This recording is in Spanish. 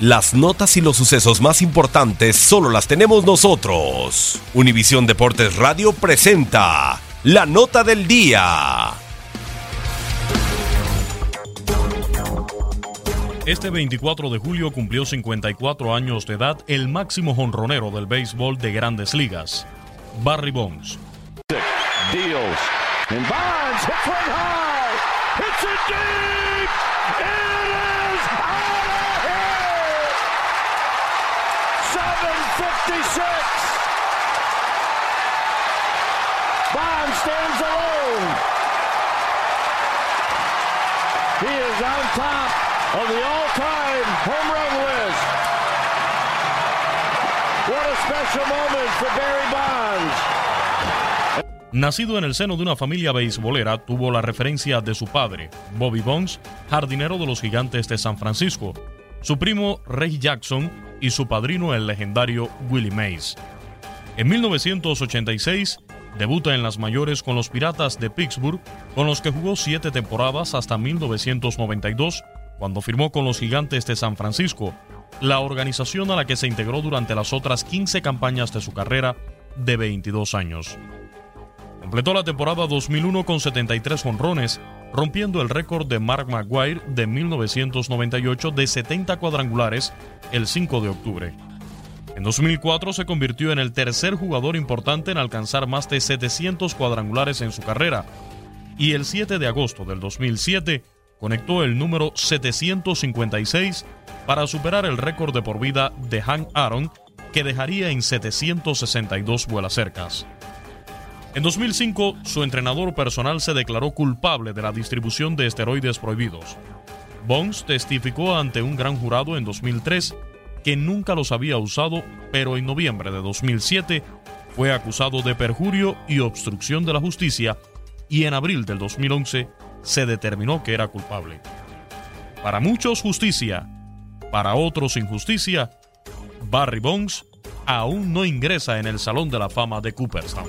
Las notas y los sucesos más importantes solo las tenemos nosotros. Univisión Deportes Radio presenta la nota del día. Este 24 de julio cumplió 54 años de edad el máximo jonronero del béisbol de grandes ligas, Barry Bonds. Deals. And Bonds hits high. Deep. It 756. Bonds stands alone. He is on top of the all-time home run list. What a special moment for Barry Bonds. Nacido en el seno de una familia beisbolera, tuvo la referencia de su padre, Bobby Bonds, jardinero de los gigantes de San Francisco, su primo Ray Jackson y su padrino el legendario Willie Mays. En 1986, debuta en las mayores con los Piratas de Pittsburgh, con los que jugó siete temporadas hasta 1992, cuando firmó con los Gigantes de San Francisco, la organización a la que se integró durante las otras 15 campañas de su carrera de 22 años. Completó la temporada 2001 con 73 honrones, rompiendo el récord de Mark McGuire de 1998 de 70 cuadrangulares el 5 de octubre. En 2004 se convirtió en el tercer jugador importante en alcanzar más de 700 cuadrangulares en su carrera, y el 7 de agosto del 2007 conectó el número 756 para superar el récord de por vida de Hank Aaron, que dejaría en 762 vuelas cercas. En 2005, su entrenador personal se declaró culpable de la distribución de esteroides prohibidos. Bonds testificó ante un gran jurado en 2003 que nunca los había usado, pero en noviembre de 2007 fue acusado de perjurio y obstrucción de la justicia y en abril del 2011 se determinó que era culpable. Para muchos justicia, para otros injusticia, Barry Bonds aún no ingresa en el Salón de la Fama de Cooperstown.